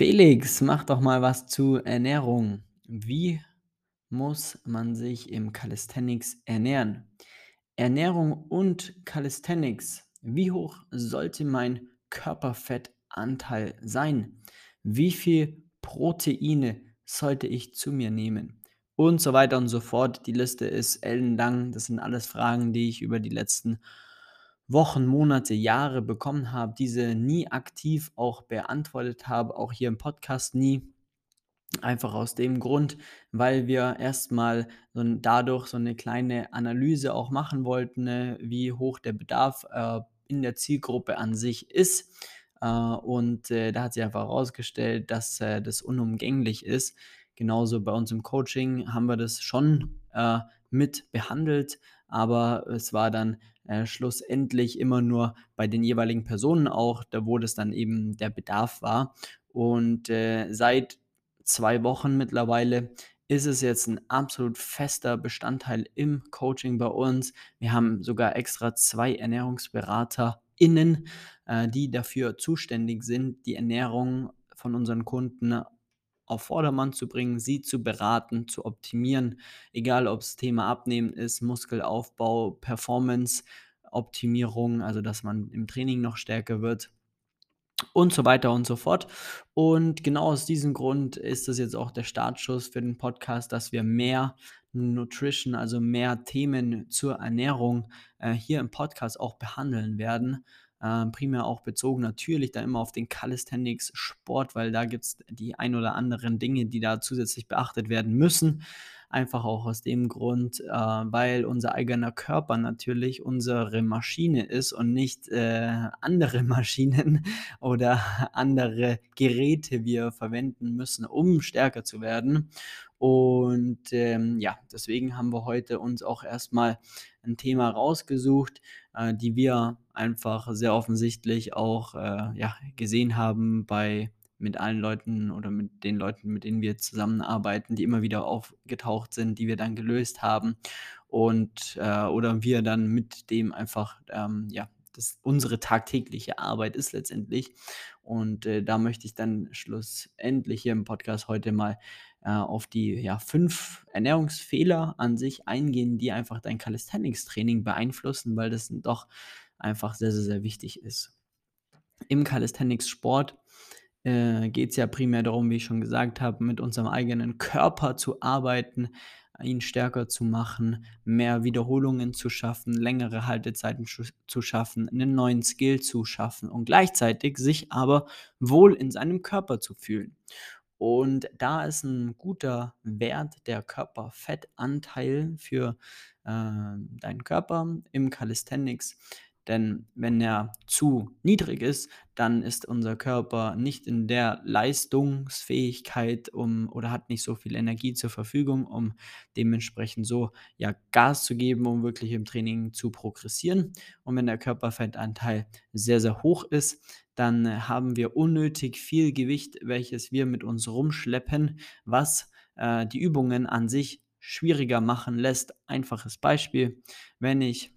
Felix, mach doch mal was zu Ernährung. Wie muss man sich im Calisthenics ernähren? Ernährung und Calisthenics. Wie hoch sollte mein Körperfettanteil sein? Wie viel Proteine sollte ich zu mir nehmen? Und so weiter und so fort. Die Liste ist ellenlang. Das sind alles Fragen, die ich über die letzten Wochen, Monate, Jahre bekommen habe, diese nie aktiv auch beantwortet habe, auch hier im Podcast nie. Einfach aus dem Grund, weil wir erstmal so dadurch so eine kleine Analyse auch machen wollten, ne, wie hoch der Bedarf, äh, in der Zielgruppe an sich ist. Äh, und, äh, da hat sich einfach herausgestellt, dass, äh, das unumgänglich ist. Genauso bei uns im Coaching haben wir das schon, äh, mit behandelt, aber es war dann, äh, schlussendlich immer nur bei den jeweiligen Personen auch, da wo das dann eben der Bedarf war. Und, äh, seit 2 Wochen mittlerweile ist es jetzt ein absolut fester Bestandteil im Coaching bei uns. Wir haben sogar extra 2 ErnährungsberaterInnen, äh, die dafür zuständig sind, die Ernährung von unseren Kunden auf Vordermann zu bringen, sie zu beraten, zu optimieren, egal ob es Thema Abnehmen ist, Muskelaufbau, Performance-Optimierung, also dass man im Training noch stärker wird und so weiter und so fort. Und genau aus diesem Grund ist das jetzt auch der Startschuss für den Podcast, dass wir mehr Nutrition, also mehr Themen zur Ernährung äh, hier im Podcast auch behandeln werden. Äh, primär auch bezogen natürlich dann immer auf den Calisthenics-Sport, weil da gibt es die ein oder anderen Dinge, die da zusätzlich beachtet werden müssen. Einfach auch aus dem Grund, äh, weil unser eigener Körper natürlich unsere Maschine ist und nicht äh, andere Maschinen oder andere Geräte wir verwenden müssen, um stärker zu werden. Und ähm, ja, deswegen haben wir heute uns auch erstmal ein Thema rausgesucht, äh, die wir einfach sehr offensichtlich auch äh, ja, gesehen haben bei mit allen Leuten oder mit den Leuten, mit denen wir zusammenarbeiten, die immer wieder aufgetaucht sind, die wir dann gelöst haben und äh, oder wir dann mit dem einfach, ähm, ja, das unsere tagtägliche Arbeit ist letztendlich. Und äh, da möchte ich dann schlussendlich hier im Podcast heute mal äh, auf die ja, fünf Ernährungsfehler an sich eingehen, die einfach dein Calisthenics-Training beeinflussen, weil das doch einfach sehr, sehr, sehr wichtig ist. Im Calisthenics-Sport äh, geht es ja primär darum, wie ich schon gesagt habe, mit unserem eigenen Körper zu arbeiten, ihn stärker zu machen, mehr Wiederholungen zu schaffen, längere Haltezeiten zu schaffen, einen neuen Skill zu schaffen und gleichzeitig sich aber wohl in seinem Körper zu fühlen. Und da ist ein guter Wert der Körperfettanteil für äh, deinen Körper im Calisthenics denn wenn er zu niedrig ist, dann ist unser Körper nicht in der Leistungsfähigkeit, um oder hat nicht so viel Energie zur Verfügung, um dementsprechend so, ja, Gas zu geben, um wirklich im Training zu progressieren. Und wenn der Körperfettanteil sehr, sehr hoch ist, dann haben wir unnötig viel Gewicht, welches wir mit uns rumschleppen, was äh, die Übungen an sich schwieriger machen lässt. Einfaches Beispiel, wenn ich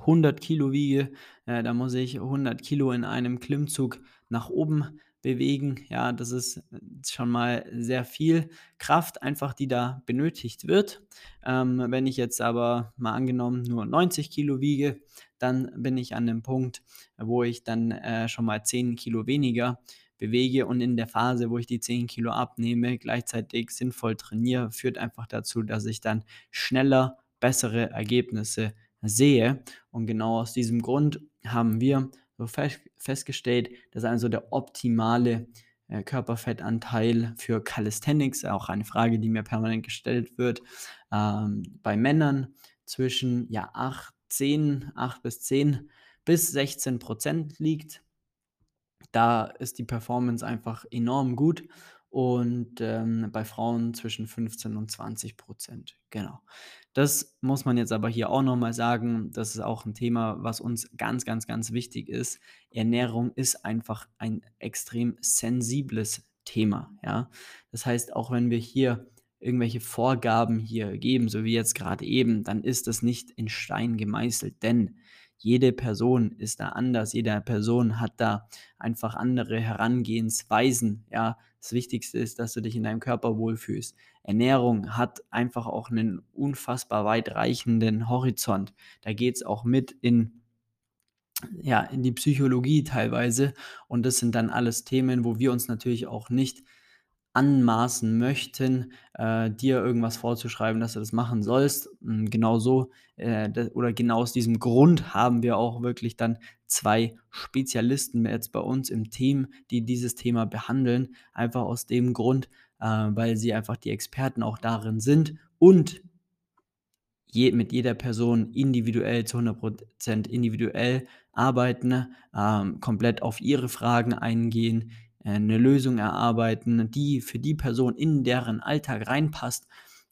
100 Kilo wiege, äh, dann muss ich 100 Kilo in einem Klimmzug nach oben bewegen. Ja, das ist äh, schon mal sehr viel Kraft einfach, die da benötigt wird. Ähm, wenn ich jetzt aber mal angenommen nur 90 Kilo wiege, dann bin ich an dem Punkt, wo ich dann äh, schon mal 10 Kilo weniger bewege und in der Phase, wo ich die 10 Kilo abnehme, gleichzeitig sinnvoll trainiere, führt einfach dazu, dass ich dann schneller bessere Ergebnisse sehe. Und genau aus diesem Grund haben wir festgestellt, dass also der optimale äh, Körperfettanteil für Calisthenics, auch eine Frage, die mir permanent gestellt wird, ähm, bei Männern zwischen ja, 8, 10, 8 bis 10 bis 16 Prozent liegt. Da ist die Performance einfach enorm gut und ähm, bei Frauen zwischen 15 und 20 Prozent. Genau. Das muss man jetzt aber hier auch nochmal sagen. Das ist auch ein Thema, was uns ganz, ganz, ganz wichtig ist. Ernährung ist einfach ein extrem sensibles Thema. Ja? Das heißt, auch wenn wir hier irgendwelche Vorgaben hier geben, so wie jetzt gerade eben, dann ist das nicht in Stein gemeißelt, denn jede Person ist da anders, jede Person hat da einfach andere Herangehensweisen. Ja, das Wichtigste ist, dass du dich in deinem Körper wohlfühlst. Ernährung hat einfach auch einen unfassbar weitreichenden Horizont. Da geht es auch mit in ja, in die Psychologie teilweise. Und das sind dann alles Themen, wo wir uns natürlich auch nicht anmaßen möchten, äh, dir irgendwas vorzuschreiben, dass du das machen sollst. Hm, genau so äh, oder genau aus diesem Grund haben wir auch wirklich dann zwei Spezialisten jetzt bei uns im Team, die dieses Thema behandeln. Einfach aus dem Grund, äh, weil sie einfach die Experten auch darin sind und je, mit jeder Person individuell zu 100% individuell arbeiten, ähm, komplett auf ihre Fragen eingehen, äh, 'ne Lösung erarbeiten, die für die Person in deren Alltag reinpasst.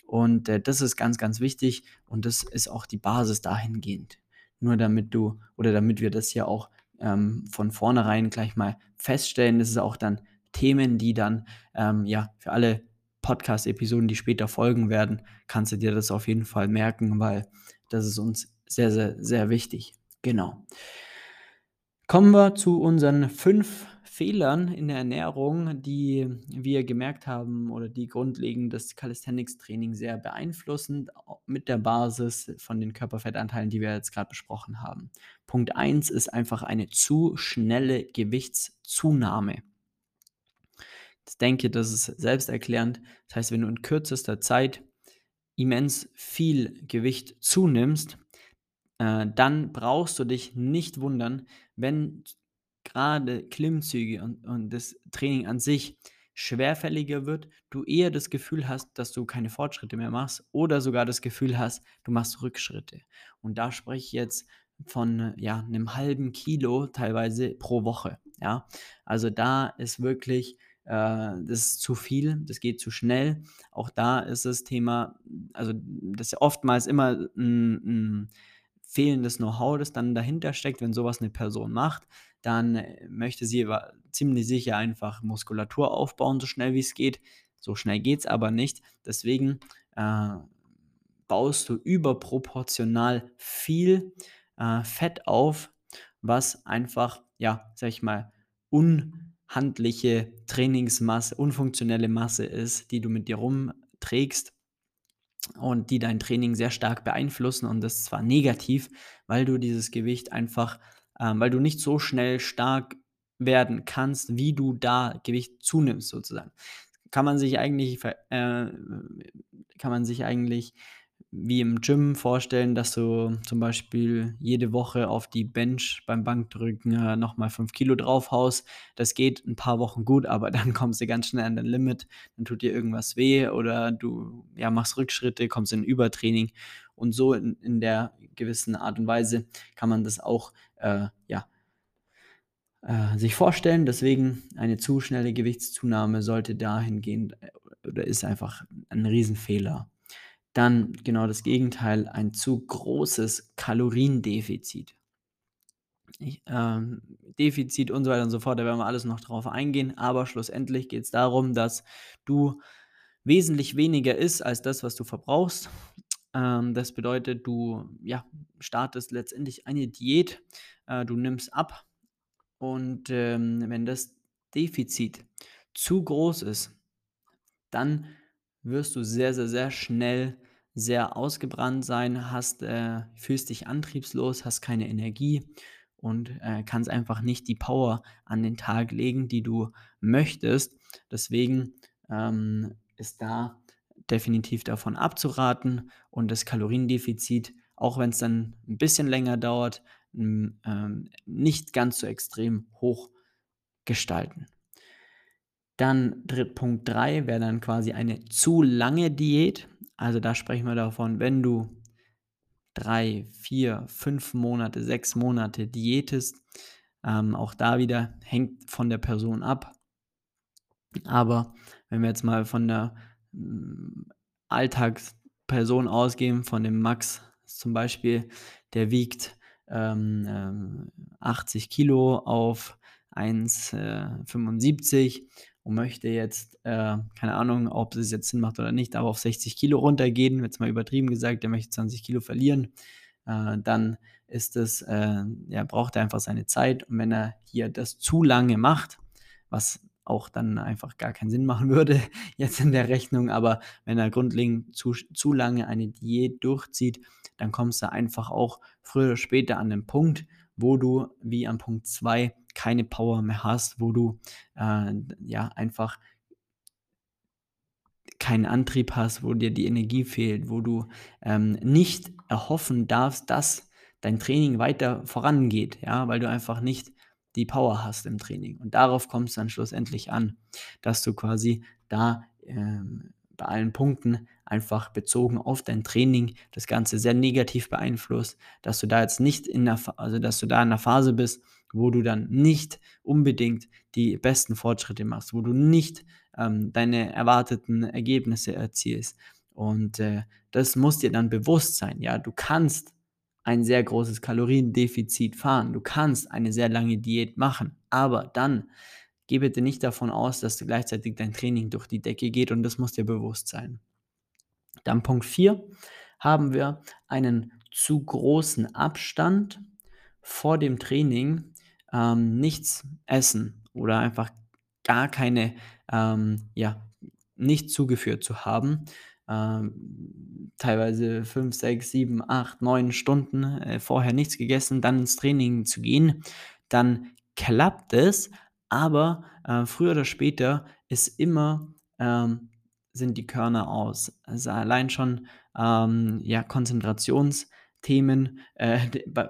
Und, äh, das ist ganz, ganz wichtig und das ist auch die Basis dahingehend. Nur damit du oder damit wir das hier auch, ähm, von vornherein gleich mal feststellen, das ist auch dann Themen, die dann, ähm, ja, für alle Podcast-Episoden, die später folgen werden, kannst du dir das auf jeden Fall merken, weil das ist uns sehr, sehr, sehr wichtig. Genau. Kommen wir zu unseren fünf Fehlern in der Ernährung, die wir gemerkt haben oder die grundlegend das Calisthenics-Training sehr beeinflussen, mit der Basis von den Körperfettanteilen, die wir jetzt gerade besprochen haben. Punkt 1 ist einfach eine zu schnelle Gewichtszunahme. Ich denke, das ist selbsterklärend. Das heißt, wenn du in kürzester Zeit immens viel Gewicht zunimmst, äh, dann brauchst du dich nicht wundern, wenn gerade Klimmzüge und, und das Training an sich schwerfälliger wird, du eher das Gefühl hast, dass du keine Fortschritte mehr machst oder sogar das Gefühl hast, du machst Rückschritte. Und da spreche ich jetzt von ja, einem halben Kilo teilweise pro Woche. Ja, also da ist wirklich äh, das ist zu viel, das geht zu schnell. Auch da ist das Thema, also das ist oftmals immer ein, ein fehlendes Know-how, das dann dahinter steckt, wenn sowas eine Person macht, dann äh, möchte sie ziemlich sicher einfach Muskulatur aufbauen, so schnell wie es geht. So schnell geht es aber nicht. Deswegen äh, baust du überproportional viel äh, Fett auf, was einfach, ja, sag ich mal, un handliche Trainingsmasse, unfunktionelle Masse ist, die du mit dir rumträgst und die dein Training sehr stark beeinflussen und das zwar negativ, weil du dieses Gewicht einfach, äh, weil du nicht so schnell stark werden kannst, wie du da Gewicht zunimmst sozusagen. Kann man sich eigentlich, äh, kann man sich eigentlich wie im Gym vorstellen, dass du zum Beispiel jede Woche auf die Bench beim Bankdrücken äh, nochmal 5 Kilo draufhaust. Das geht ein paar Wochen gut, aber dann kommst du ganz schnell an dein Limit, dann tut dir irgendwas weh oder du ja, machst Rückschritte, kommst in Übertraining. Und so in, in der gewissen Art und Weise kann man das auch äh, ja, äh, sich vorstellen. Deswegen eine zu schnelle Gewichtszunahme sollte dahingehend äh, oder ist einfach ein Riesenfehler. Dann genau das Gegenteil, ein zu großes Kaloriendefizit. Ich, ähm, Defizit und so weiter und so fort, da werden wir alles noch drauf eingehen, aber schlussendlich geht es darum, dass du wesentlich weniger isst als das, was du verbrauchst. Ähm, das bedeutet, du ja, startest letztendlich eine Diät, äh, du nimmst ab und ähm, wenn das Defizit zu groß ist, dann wirst du sehr, sehr, sehr schnell sehr ausgebrannt sein, hast, äh, fühlst dich antriebslos, hast keine Energie und äh, kannst einfach nicht die Power an den Tag legen, die du möchtest. Deswegen ähm, ist da definitiv davon abzuraten und das Kaloriendefizit, auch wenn es dann ein bisschen länger dauert, ähm, nicht ganz so extrem hoch gestalten. Dann Punkt 3 wäre dann quasi eine zu lange Diät. Also da sprechen wir davon, wenn du drei, vier, fünf Monate, sechs Monate diätest, ähm, auch da wieder hängt von der Person ab. Aber wenn wir jetzt mal von der ähm, Alltagsperson ausgehen, von dem Max zum Beispiel, der wiegt ähm, 80 ähm, Kilo auf 1,75 und möchte jetzt, äh, keine Ahnung, ob es jetzt Sinn macht oder nicht, aber auf 60 Kilo runtergehen, jetzt mal übertrieben gesagt, der möchte 20 Kilo verlieren, äh, dann ist es, äh, ja, braucht er einfach seine Zeit. Und wenn er hier das zu lange macht, was auch dann einfach gar keinen Sinn machen würde jetzt in der Rechnung, aber wenn er grundlegend zu, zu lange eine Diät durchzieht, dann kommst du einfach auch früher oder später an den Punkt, wo du wie am Punkt 2 keine Power mehr hast, wo du äh, ja einfach keinen Antrieb hast, wo dir die Energie fehlt, wo du ähm, nicht erhoffen darfst, dass dein Training weiter vorangeht, ja, weil du einfach nicht die Power hast im Training. Und darauf kommt es dann schlussendlich an, dass du quasi da ähm, bei allen Punkten einfach bezogen auf dein Training das Ganze sehr negativ beeinflusst, dass du da jetzt nicht in der, also dass du da in der Phase bist, wo du dann nicht unbedingt die besten Fortschritte machst, wo du nicht ähm, deine erwarteten Ergebnisse erzielst. Und äh, das muss dir dann bewusst sein. Ja, du kannst ein sehr großes Kaloriendefizit fahren. Du kannst eine sehr lange Diät machen, aber dann geh bitte nicht davon aus, dass gleichzeitig dein Training durch die Decke geht und das muss dir bewusst sein. Dann Punkt 4 haben wir einen zu großen Abstand vor dem Training, ähm, nichts essen oder einfach gar keine, ähm, ja, nicht zugeführt zu haben ähm, teilweise 5, 6, 7, 8, 9 Stunden äh, vorher nichts gegessen, dann ins Training zu gehen, dann klappt es, aber äh, früher oder später ist immer, ähm, sind die Körner aus. Also allein schon ähm, ja, Konzentrationsthemen äh,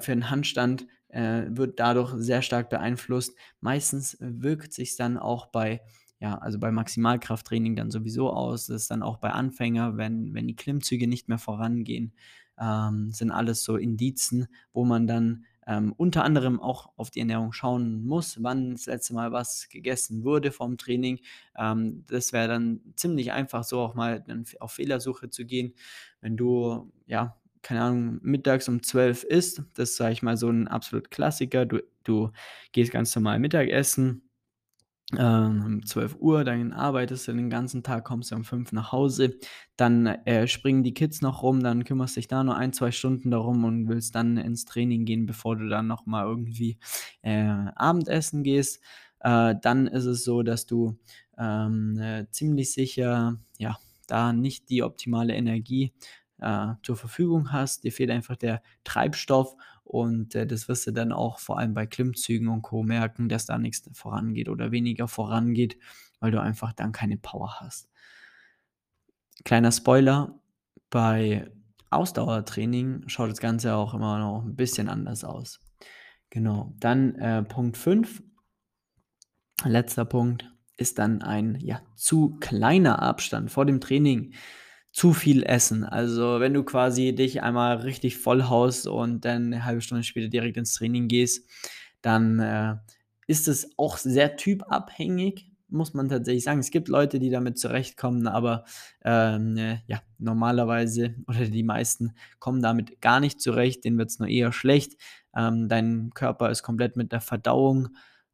für den Handstand äh, wird dadurch sehr stark beeinflusst. Meistens wirkt sich dann auch bei ja, also bei Maximalkrafttraining dann sowieso aus. Das ist dann auch bei Anfänger, wenn, wenn die Klimmzüge nicht mehr vorangehen, ähm, sind alles so Indizen, wo man dann ähm, unter anderem auch auf die Ernährung schauen muss, wann das letzte Mal was gegessen wurde vom Training. Ähm, das wäre dann ziemlich einfach, so auch mal auf Fehlersuche zu gehen. Wenn du, ja, keine Ahnung, mittags um 12 isst, das sage ich mal, so ein absolut Klassiker. Du, du gehst ganz normal Mittagessen, ähm, um 12 Uhr, dann arbeitest du den ganzen Tag, kommst du um 5 nach Hause, dann äh, springen die Kids noch rum, dann kümmerst dich da nur ein, zwei Stunden darum und willst dann ins Training gehen, bevor du dann nochmal irgendwie äh, Abendessen gehst. Äh, dann ist es so, dass du ähm, äh, ziemlich sicher, ja, da nicht die optimale Energie äh, zur Verfügung hast. Dir fehlt einfach der Treibstoff und äh, das wirst du dann auch vor allem bei Klimmzügen und Co. merken, dass da nichts vorangeht oder weniger vorangeht, weil du einfach dann keine Power hast. Kleiner Spoiler, bei Ausdauertraining schaut das Ganze auch immer noch ein bisschen anders aus. Genau, dann äh, Punkt 5, letzter Punkt, ist dann ein ja, zu kleiner Abstand vor dem Training zu viel essen. Also, wenn du quasi dich einmal richtig vollhaust und dann eine halbe Stunde später direkt ins Training gehst, dann, äh, ist es auch sehr typabhängig, muss man tatsächlich sagen. Es gibt Leute, die damit zurechtkommen, aber, ähm, äh, ja, normalerweise oder die meisten kommen damit gar nicht zurecht, denen wird es nur eher schlecht. Ähm, dein Körper ist komplett mit der Verdauung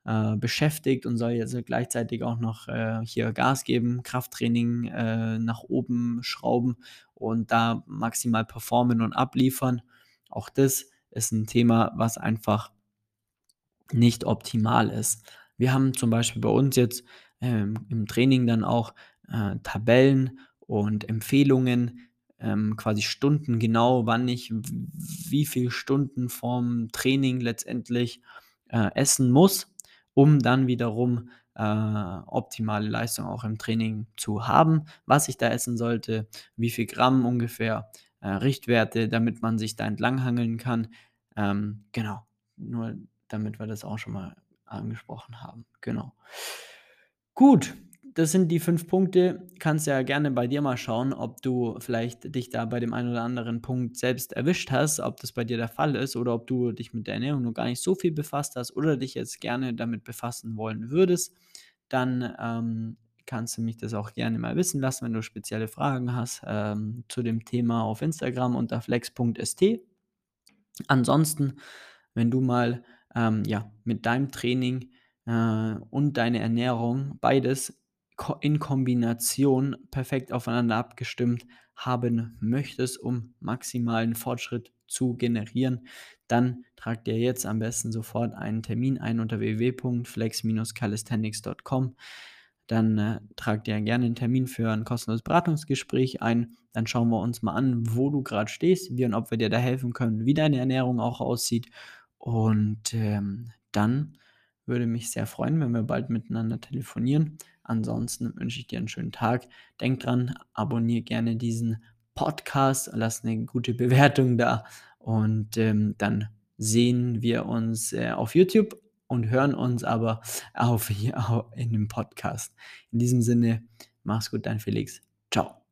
äh, beschäftigt und soll jetzt gleichzeitig auch noch äh, hier Gas geben, Krafttraining äh, nach oben schrauben und da maximal performen und abliefern. Auch das ist ein Thema, was einfach nicht optimal ist. Wir haben zum Beispiel bei uns jetzt ähm, im Training dann auch äh, Tabellen und Empfehlungen, ähm, quasi Stunden genau, wann ich wie viele Stunden vorm Training letztendlich äh, essen muss um dann wiederum äh, optimale Leistung auch im Training zu haben, was ich da essen sollte, wie viel Gramm ungefähr, äh, Richtwerte, damit man sich da entlanghangeln kann. Ähm, genau, nur damit wir das auch schon mal angesprochen haben. Genau. Gut, das sind die fünf Punkte. Kannst ja gerne bei dir mal schauen, ob du vielleicht dich da bei dem einen oder anderen Punkt selbst erwischt hast, ob das bei dir der Fall ist oder ob du dich mit der Ernährung noch gar nicht so viel befasst hast oder dich jetzt gerne damit befassen wollen würdest. Dann ähm, kannst du mich das auch gerne mal wissen lassen, wenn du spezielle Fragen hast ähm, zu dem Thema auf Instagram unter flex.st. Ansonsten, wenn du mal ähm, ja, mit deinem Training äh, und deine Ernährung beides in Kombination perfekt aufeinander abgestimmt haben möchtest, um maximalen Fortschritt zu generieren, dann tragt ihr jetzt am besten sofort einen Termin ein unter www.flex-calisthenics.com. Dann äh, tragt ihr gerne einen Termin für ein kostenloses Beratungsgespräch ein. Dann schauen wir uns mal an, wo du gerade stehst, wie und ob wir dir da helfen können, wie deine Ernährung auch aussieht. Und ähm, dann würde mich sehr freuen, wenn wir bald miteinander telefonieren. Ansonsten wünsche ich dir einen schönen Tag. Denk dran, abonniere gerne diesen Podcast, lass eine gute Bewertung da und ähm, dann sehen wir uns äh, auf YouTube und hören uns aber auf hier in dem Podcast. In diesem Sinne, mach's gut, dein Felix. Ciao.